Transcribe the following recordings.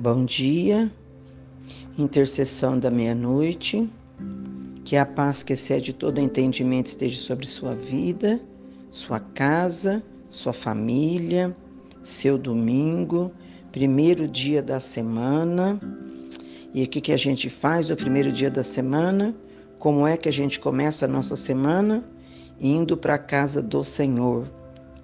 Bom dia, intercessão da meia-noite, que a paz que excede todo entendimento esteja sobre sua vida, sua casa, sua família, seu domingo, primeiro dia da semana. E o que, que a gente faz no primeiro dia da semana? Como é que a gente começa a nossa semana? Indo para a casa do Senhor,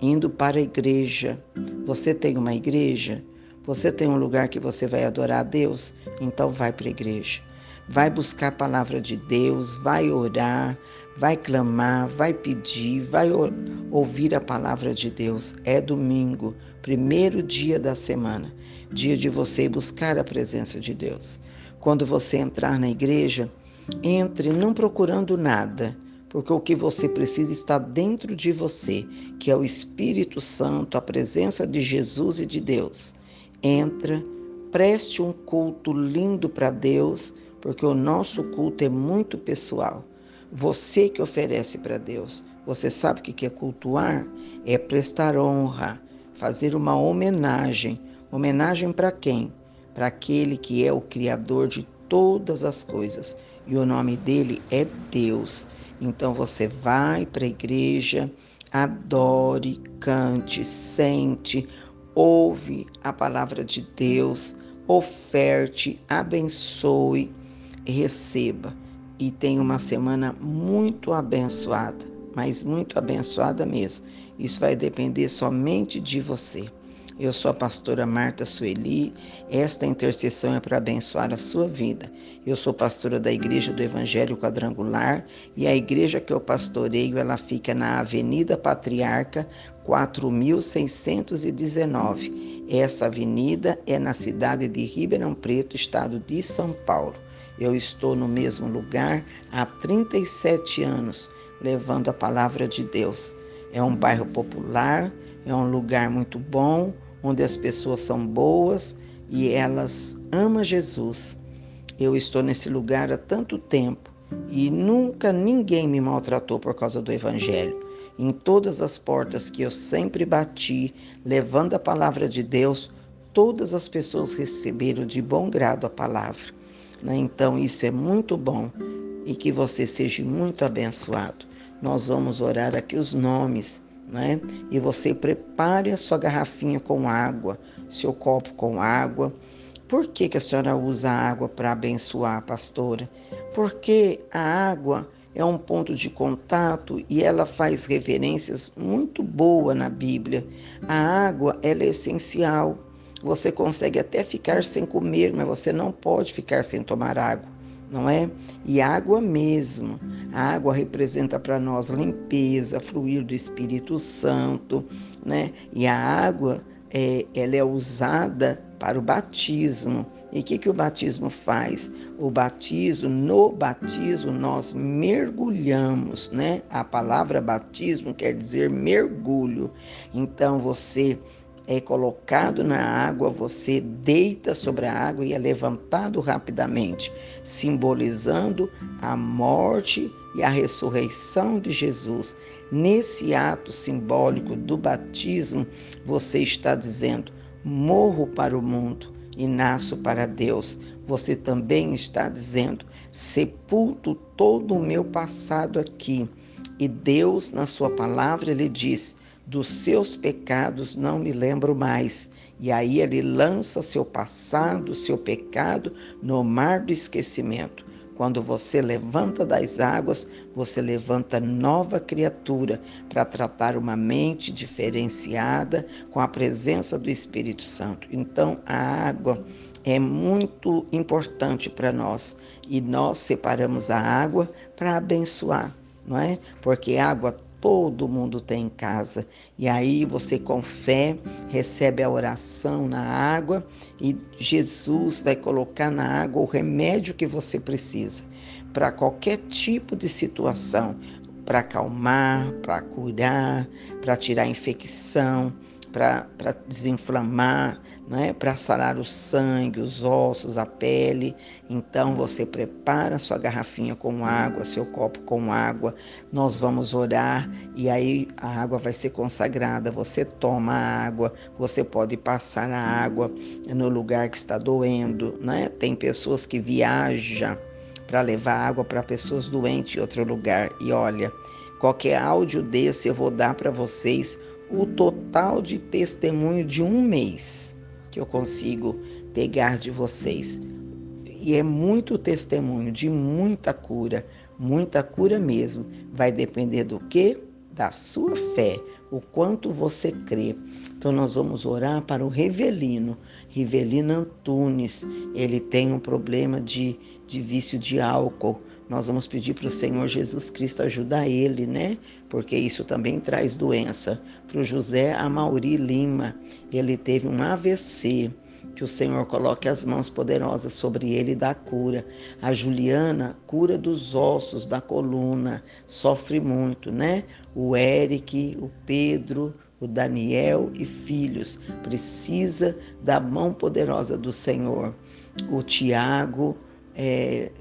indo para a igreja. Você tem uma igreja? Você tem um lugar que você vai adorar a Deus? Então vai para a igreja. Vai buscar a palavra de Deus, vai orar, vai clamar, vai pedir, vai ouvir a palavra de Deus. É domingo, primeiro dia da semana, dia de você buscar a presença de Deus. Quando você entrar na igreja, entre não procurando nada, porque o que você precisa está dentro de você, que é o Espírito Santo, a presença de Jesus e de Deus entra, preste um culto lindo para Deus, porque o nosso culto é muito pessoal. Você que oferece para Deus. Você sabe o que é cultuar? É prestar honra, fazer uma homenagem. Homenagem para quem? Para aquele que é o Criador de todas as coisas. E o nome dele é Deus. Então você vai para a igreja, adore, cante, sente, ouve a palavra de Deus, oferte, abençoe, receba e tenha uma semana muito abençoada, mas muito abençoada mesmo. Isso vai depender somente de você. Eu sou a pastora Marta Sueli. Esta intercessão é para abençoar a sua vida. Eu sou pastora da Igreja do Evangelho Quadrangular e a igreja que eu pastoreio, ela fica na Avenida Patriarca, 4619. Essa avenida é na cidade de Ribeirão Preto, estado de São Paulo. Eu estou no mesmo lugar há 37 anos, levando a palavra de Deus. É um bairro popular, é um lugar muito bom, onde as pessoas são boas e elas amam Jesus. Eu estou nesse lugar há tanto tempo e nunca ninguém me maltratou por causa do Evangelho. Em todas as portas que eu sempre bati, levando a palavra de Deus, todas as pessoas receberam de bom grado a palavra. Né? Então, isso é muito bom e que você seja muito abençoado. Nós vamos orar aqui os nomes né? E você prepare a sua garrafinha com água, seu copo com água. Por que, que a senhora usa a água para abençoar, pastora? Porque a água é um ponto de contato e ela faz referências muito boas na Bíblia. A água ela é essencial. Você consegue até ficar sem comer, mas você não pode ficar sem tomar água não é? E água mesmo. A água representa para nós limpeza, fluir do Espírito Santo, né? E a água, é, ela é usada para o batismo. E o que, que o batismo faz? O batismo, no batismo, nós mergulhamos, né? A palavra batismo quer dizer mergulho. Então você é colocado na água, você deita sobre a água e é levantado rapidamente, simbolizando a morte e a ressurreição de Jesus. Nesse ato simbólico do batismo, você está dizendo: morro para o mundo e nasço para Deus. Você também está dizendo: sepulto todo o meu passado aqui. E Deus, na sua palavra, ele diz: dos seus pecados não me lembro mais. E aí ele lança seu passado, seu pecado no mar do esquecimento. Quando você levanta das águas, você levanta nova criatura para tratar uma mente diferenciada com a presença do Espírito Santo. Então, a água é muito importante para nós e nós separamos a água para abençoar, não é? Porque água todo mundo tem em casa. E aí você, com fé, recebe a oração na água e Jesus vai colocar na água o remédio que você precisa para qualquer tipo de situação para acalmar, para curar, para tirar infecção, para desinflamar, é? para sarar o sangue, os ossos, a pele. Então você prepara sua garrafinha com água, seu copo com água. Nós vamos orar e aí a água vai ser consagrada. Você toma a água, você pode passar a água no lugar que está doendo. Né? Tem pessoas que viajam para levar água para pessoas doentes em outro lugar. E olha, qualquer áudio desse eu vou dar para vocês o total de testemunho de um mês que eu consigo pegar de vocês. E é muito testemunho de muita cura, muita cura mesmo. Vai depender do que? Da sua fé, o quanto você crê. Então nós vamos orar para o Rivelino, Rivelino Antunes. Ele tem um problema de, de vício de álcool. Nós vamos pedir para o Senhor Jesus Cristo ajudar ele, né? Porque isso também traz doença. Para o José Amauri Lima, ele teve um AVC. Que o Senhor coloque as mãos poderosas sobre ele e dá cura. A Juliana, cura dos ossos, da coluna, sofre muito, né? O Eric, o Pedro, o Daniel e filhos, precisa da mão poderosa do Senhor. O Tiago, é,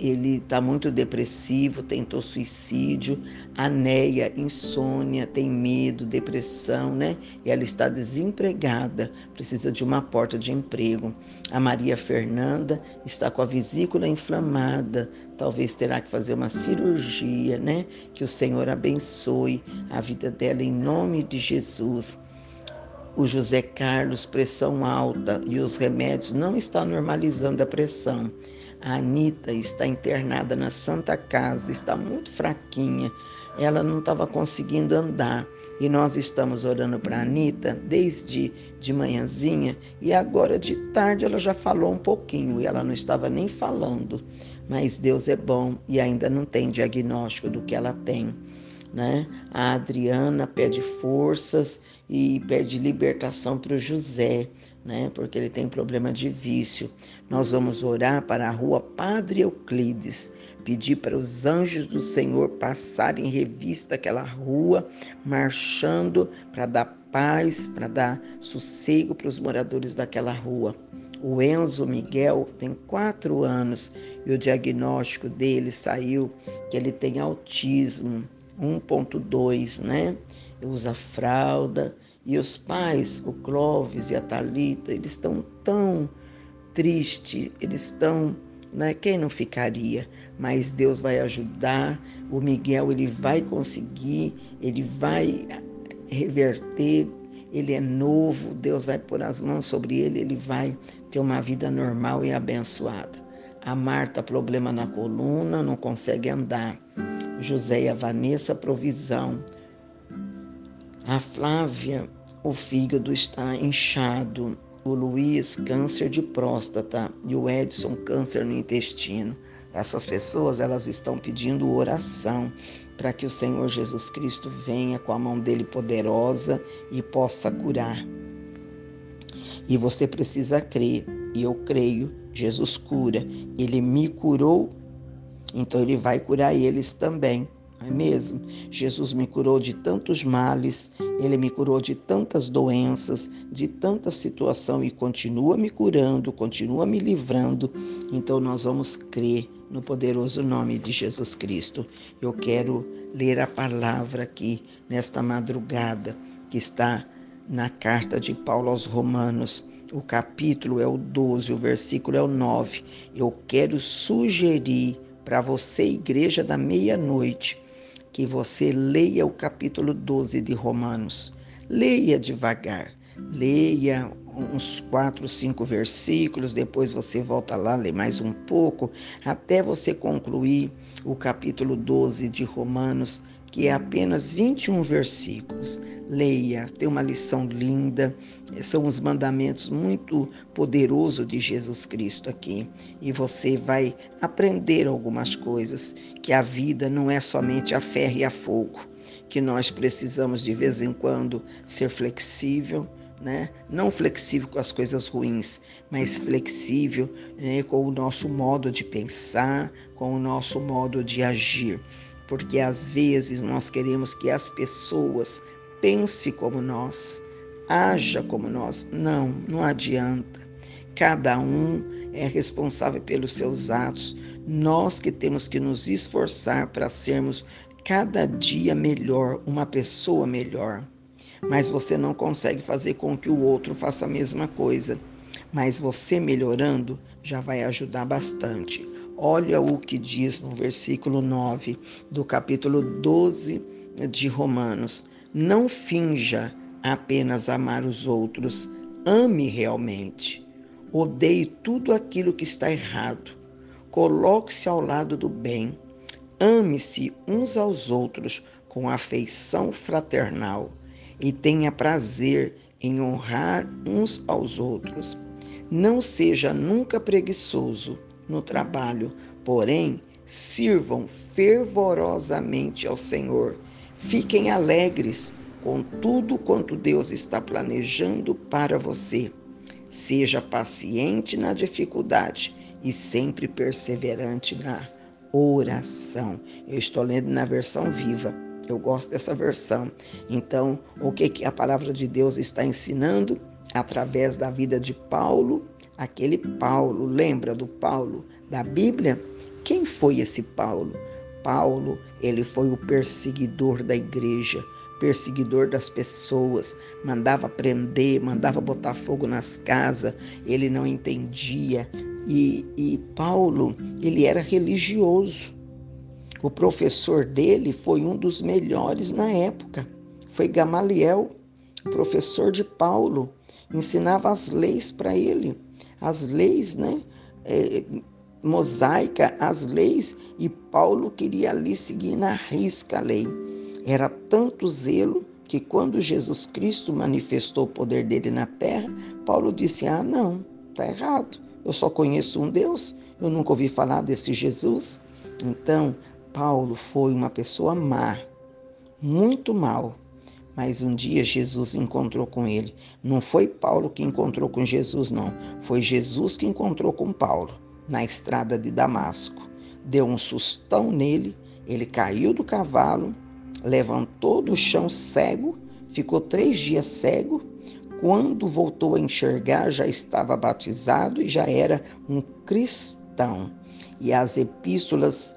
ele está muito depressivo, tentou suicídio, a Neia, insônia, tem medo, depressão, né? E ela está desempregada, precisa de uma porta de emprego. A Maria Fernanda está com a vesícula inflamada, talvez terá que fazer uma cirurgia, né? Que o Senhor abençoe a vida dela em nome de Jesus. O José Carlos, pressão alta e os remédios não estão normalizando a pressão. A Anitta está internada na Santa Casa, está muito fraquinha. Ela não estava conseguindo andar. E nós estamos orando para a Anitta desde de manhãzinha e agora de tarde ela já falou um pouquinho e ela não estava nem falando. Mas Deus é bom e ainda não tem diagnóstico do que ela tem. Né? A Adriana pede forças e pede libertação para o José né? Porque ele tem problema de vício. Nós vamos orar para a rua Padre Euclides, pedir para os anjos do Senhor passarem em revista aquela rua, marchando para dar paz, para dar sossego para os moradores daquela rua. O Enzo Miguel tem quatro anos e o diagnóstico dele saiu que ele tem autismo 1.2, né? Usa fralda, e os pais, o Clóvis e a Talita, eles estão tão tristes, eles estão, né? Quem não ficaria? Mas Deus vai ajudar. O Miguel ele vai conseguir, ele vai reverter. Ele é novo, Deus vai pôr as mãos sobre ele, ele vai ter uma vida normal e abençoada. A Marta, problema na coluna, não consegue andar. José e a Vanessa, provisão. A Flávia, o fígado está inchado. O Luiz, câncer de próstata. E o Edson, câncer no intestino. Essas pessoas, elas estão pedindo oração para que o Senhor Jesus Cristo venha com a mão dele poderosa e possa curar. E você precisa crer, e eu creio, Jesus cura. Ele me curou, então ele vai curar eles também não é mesmo? Jesus me curou de tantos males, ele me curou de tantas doenças, de tanta situação e continua me curando, continua me livrando. Então nós vamos crer no poderoso nome de Jesus Cristo. Eu quero ler a palavra aqui nesta madrugada que está na carta de Paulo aos Romanos. O capítulo é o 12, o versículo é o 9. Eu quero sugerir para você, igreja da meia-noite, que você leia o capítulo 12 de Romanos. Leia devagar, leia uns quatro, cinco versículos, depois você volta lá, lê mais um pouco, até você concluir o capítulo 12 de Romanos, que é apenas 21 versículos. Leia, tem uma lição linda, são os mandamentos muito poderosos de Jesus Cristo aqui. E você vai aprender algumas coisas, que a vida não é somente a ferro e a fogo, que nós precisamos de vez em quando ser flexível, né? Não flexível com as coisas ruins, mas flexível né? com o nosso modo de pensar, com o nosso modo de agir porque às vezes nós queremos que as pessoas pensem como nós, haja como nós. Não, não adianta. Cada um é responsável pelos seus atos. Nós que temos que nos esforçar para sermos cada dia melhor, uma pessoa melhor. Mas você não consegue fazer com que o outro faça a mesma coisa. Mas você melhorando já vai ajudar bastante. Olha o que diz no versículo 9 do capítulo 12 de Romanos. Não finja apenas amar os outros, ame realmente. Odeie tudo aquilo que está errado. Coloque-se ao lado do bem. Ame-se uns aos outros com afeição fraternal e tenha prazer em honrar uns aos outros. Não seja nunca preguiçoso no trabalho, porém, sirvam fervorosamente ao Senhor. Fiquem alegres com tudo quanto Deus está planejando para você. Seja paciente na dificuldade e sempre perseverante na oração. Eu estou lendo na versão viva. Eu gosto dessa versão. Então, o que, a palavra de Deus está ensinando? Através da vida de Paulo, aquele Paulo, lembra do Paulo da Bíblia? Quem foi esse Paulo? Paulo, ele foi o perseguidor da igreja perseguidor das pessoas, mandava prender, mandava botar fogo nas casas, ele não entendia. E, e Paulo, ele era religioso. O professor dele foi um dos melhores na época. Foi Gamaliel, professor de Paulo, ensinava as leis para ele, as leis, né? É, mosaica, as leis, e Paulo queria ali seguir na risca a lei. Era tanto zelo que quando Jesus Cristo manifestou o poder dele na terra, Paulo disse: Ah, não, está errado. Eu só conheço um Deus, eu nunca ouvi falar desse Jesus. Então, Paulo foi uma pessoa má, muito mal. Mas um dia Jesus encontrou com ele. Não foi Paulo que encontrou com Jesus, não. Foi Jesus que encontrou com Paulo na estrada de Damasco. Deu um sustão nele, ele caiu do cavalo levantou do chão cego, ficou três dias cego. Quando voltou a enxergar, já estava batizado e já era um cristão. E as epístolas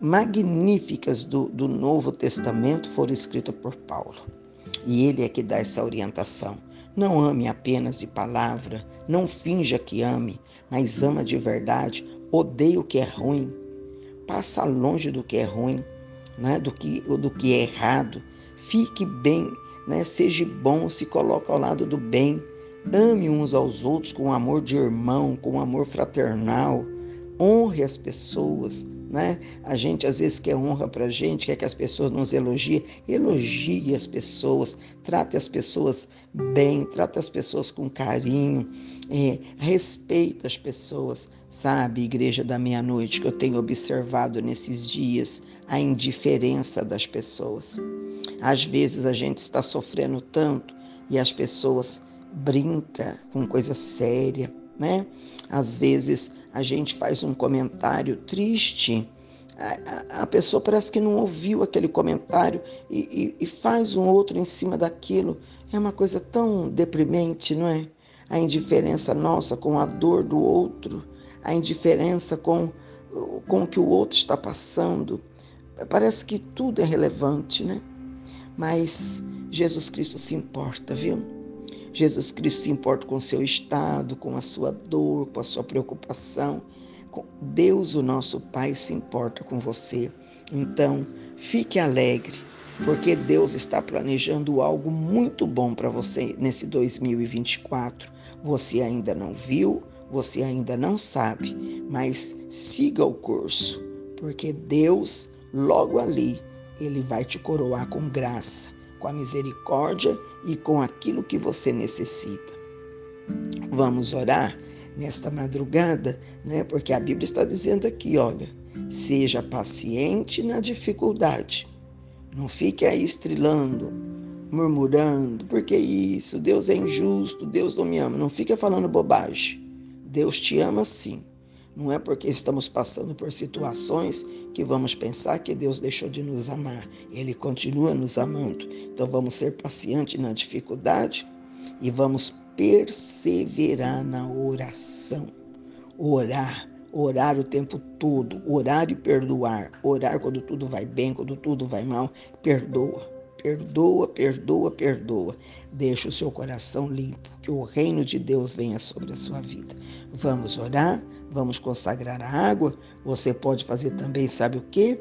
magníficas do, do Novo Testamento foram escritas por Paulo. E ele é que dá essa orientação. Não ame apenas de palavra, não finja que ame, mas ama de verdade, odeie o que é ruim, passa longe do que é ruim, né, do, que, do que é errado. Fique bem, né, seja bom, se coloque ao lado do bem. Ame uns aos outros com amor de irmão, com amor fraternal. Honre as pessoas, né? A gente às vezes quer honra para a gente, quer que as pessoas nos elogiem. Elogie as pessoas, trate as pessoas bem, trate as pessoas com carinho, é, respeita as pessoas. Sabe, igreja da meia-noite, que eu tenho observado nesses dias a indiferença das pessoas. Às vezes a gente está sofrendo tanto e as pessoas brincam com coisa séria, né? Às vezes a gente faz um comentário triste, a, a, pessoa parece que não ouviu aquele comentário e, e, e faz um outro em cima daquilo. É uma coisa tão deprimente, não é? A indiferença nossa com a dor do outro a indiferença com, com o que o outro está passando. Parece que tudo é relevante, né? Mas Jesus Cristo se importa, viu? Jesus Cristo se importa com o seu estado, com a sua dor, com a sua preocupação. Deus, o nosso Pai, se importa com você. Então, fique alegre, porque Deus está planejando algo muito bom para você nesse 2024. Você ainda não viu, você ainda não sabe, mas siga o curso, porque Deus, logo ali, Ele vai te coroar com graça, com a misericórdia e com aquilo que você necessita. Vamos orar nesta madrugada, né? Porque a Bíblia está dizendo aqui, olha, seja paciente na dificuldade. Não fique aí estrilando, murmurando, porque isso, Deus é injusto, Deus não me ama. Não fica falando bobagem. Deus te ama sim. Não é porque estamos passando por situações que vamos pensar que Deus deixou de nos amar. Ele continua nos amando. Então vamos ser pacientes na dificuldade, e vamos perseverar na oração. Orar, orar o tempo todo, orar e perdoar. Orar quando tudo vai bem, quando tudo vai mal, perdoa. Perdoa, perdoa, perdoa. Deixa o seu coração limpo, que o reino de Deus venha sobre a sua vida. Vamos orar, vamos consagrar a água. Você pode fazer também, sabe o quê?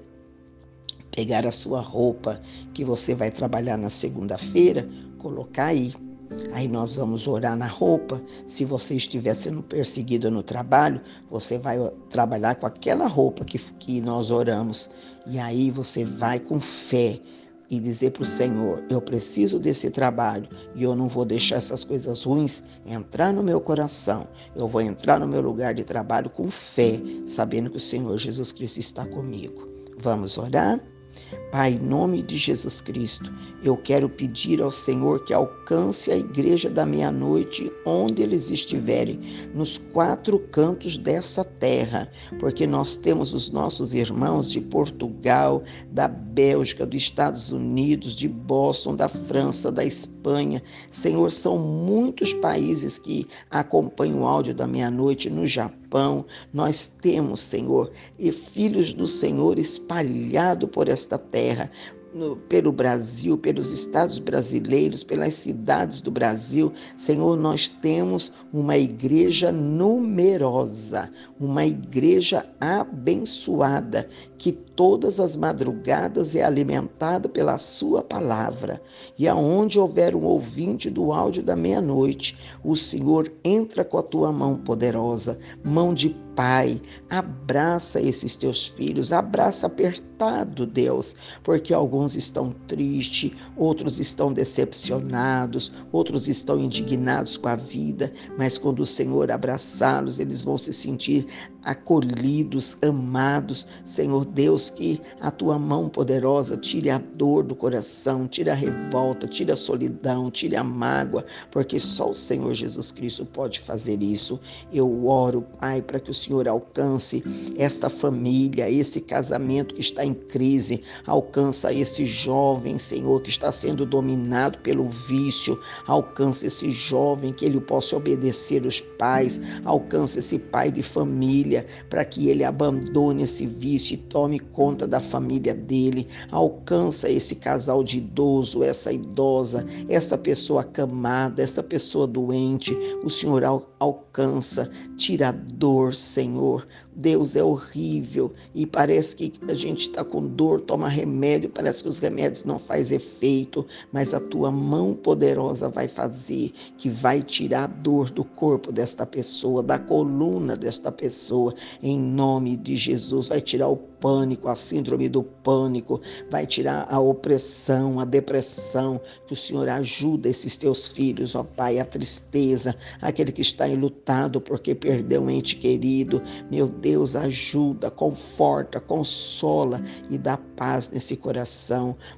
Pegar a sua roupa que você vai trabalhar na segunda-feira, colocar aí Aí nós vamos orar na roupa. Se você estiver sendo perseguido no trabalho, você vai trabalhar com aquela roupa que, que nós oramos. E aí você vai com fé e dizer para o Senhor: Eu preciso desse trabalho e eu não vou deixar essas coisas ruins entrar no meu coração. Eu vou entrar no meu lugar de trabalho com fé, sabendo que o Senhor Jesus Cristo está comigo. Vamos orar? Pai, em nome de Jesus Cristo, eu quero pedir ao Senhor que alcance a igreja da meia-noite onde eles estiverem, nos quatro cantos dessa terra, porque nós temos os nossos irmãos de Portugal, da Bélgica, dos Estados Unidos, de Boston, da França, da Espanha. Senhor, são muitos países que acompanham o áudio da meia-noite no Japão. Nós temos, Senhor, e filhos do Senhor espalhado por esta terra terra, no, pelo Brasil, pelos estados brasileiros, pelas cidades do Brasil. Senhor, nós temos uma igreja numerosa, uma igreja abençoada, que todas as madrugadas é alimentada pela Sua palavra. E aonde houver um ouvinte do áudio da meia-noite, o Senhor entra com a tua mão poderosa, mão de Pai, abraça esses teus filhos, abraça apertado, Deus, porque alguns estão tristes, outros estão decepcionados, outros estão indignados com a vida, mas quando o Senhor abraçá-los, eles vão se sentir acolhidos, amados. Senhor Deus, que a tua mão poderosa tire a dor do coração, tire a revolta, tire a solidão, tire a mágoa, porque só o Senhor Jesus Cristo pode fazer isso. Eu oro, Pai, para que o Senhor Senhor, alcance esta família, esse casamento que está em crise, alcança esse jovem, Senhor, que está sendo dominado pelo vício, alcança esse jovem que ele possa obedecer os pais, alcança esse pai de família para que ele abandone esse vício e tome conta da família dele, alcança esse casal de idoso, essa idosa, essa pessoa acamada, essa pessoa doente, o Senhor alcança, tira a dor, Senhor. Deus é horrível e parece que a gente está com dor, toma remédio, parece que os remédios não faz efeito, mas a tua mão poderosa vai fazer, que vai tirar a dor do corpo desta pessoa, da coluna desta pessoa, em nome de Jesus, vai tirar o pânico, a síndrome do pânico, vai tirar a opressão, a depressão, que o Senhor ajuda esses teus filhos, ó Pai, a tristeza, aquele que está enlutado porque perdeu um ente querido, meu Deus ajuda, conforta, consola e dá paz nesse coração.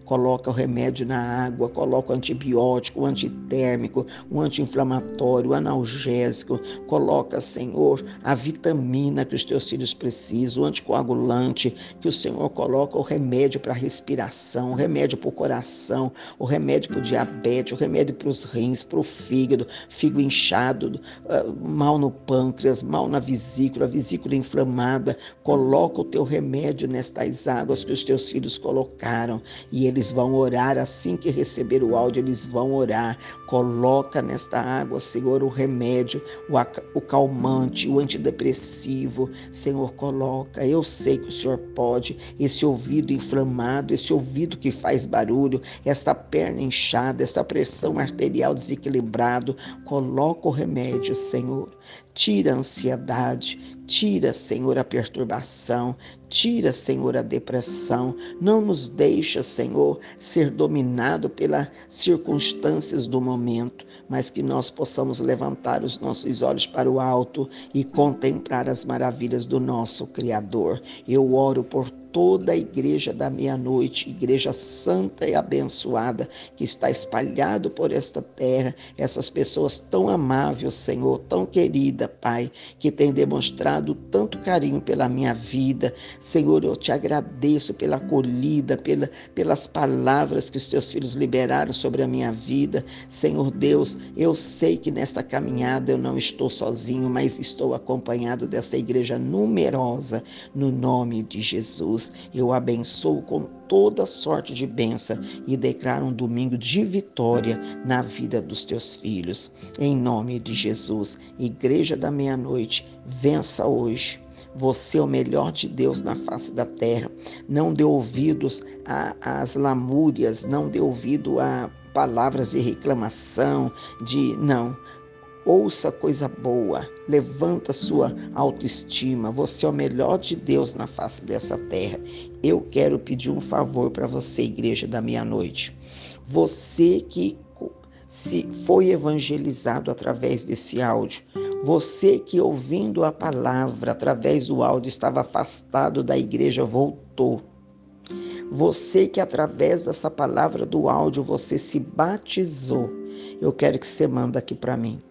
Coloca o remédio na água, coloca o antibiótico, o antitérmico, o anti-inflamatório, o analgésico. Coloca, Senhor, a vitamina que os teus filhos precisam, o anticoagulante, que o Senhor coloca o remédio para a respiração, o remédio para o coração, o remédio para o diabetes, o remédio para os rins, para o fígado, fígado inchado, ah, mal no pâncreas, mal na vesícula, vesícula inflamada, coloca o teu remédio nestas águas que os teus filhos colocaram e eles vão orar assim que receber o áudio, eles vão orar. Coloca nesta água, Senhor, o remédio, o, o calmante, o antidepressivo. Senhor, coloca. Eu sei que o Senhor pode. Esse ouvido inflamado, esse ouvido que faz barulho, esta perna inchada, essa pressão arterial desequilibrado, coloca o remédio, Senhor. Tira a ansiedade, tira, Senhor, a perturbação, tira, Senhor, a depressão. Não nos deixa, Senhor, ser dominado pelas circunstâncias do momento, mas que nós possamos levantar os nossos olhos para o alto e contemplar as maravilhas do nosso Criador. Eu oro por toda a igreja da meia-noite, igreja santa e abençoada que está espalhado por esta terra, essas pessoas tão amáveis, Senhor, tão querida, Pai, que tem demonstrado tanto carinho pela minha vida. Senhor, eu te agradeço pela acolhida, pela, pelas palavras que os teus filhos liberaram sobre a minha vida. Senhor Deus, eu sei que nesta caminhada eu não estou sozinho, mas estou acompanhado desta igreja numerosa, no nome de Eu abençoo com toda sorte de bênção e declaro um domingo de vitória na vida dos teus filhos. Em nome de Jesus, Igreja da Meia-Noite, vença hoje. Você é o melhor de Deus na face da terra. Não dê ouvidos às lamúrias, não dê ouvido a palavras de reclamação, de não. Ouça coisa boa, levanta sua autoestima. Você é o melhor de Deus na face dessa terra. Eu quero pedir um favor para você, igreja da meia-noite. Você que se foi evangelizado através desse áudio, você que ouvindo a palavra através do áudio estava afastado da igreja, voltou. Você que através dessa palavra do áudio você se batizou. Eu quero que você manda aqui para mim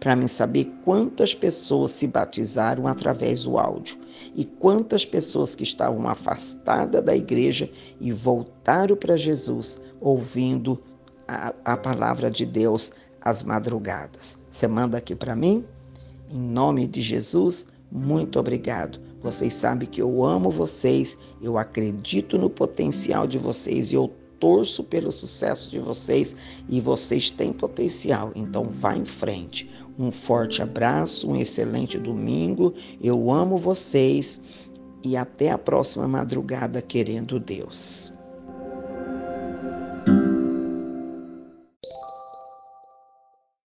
para mim saber quantas pessoas se batizaram através do áudio e quantas pessoas que estavam afastadas da igreja e voltaram para Jesus ouvindo a, a palavra de Deus às madrugadas. Você manda aqui para mim? Em nome de Jesus, muito obrigado. Vocês sabem que eu amo vocês, eu acredito no potencial de vocês e eu torço pelo sucesso de vocês e vocês têm potencial. Então vá em frente. Um forte abraço, um excelente domingo. Eu amo vocês e até a próxima madrugada, querendo Deus.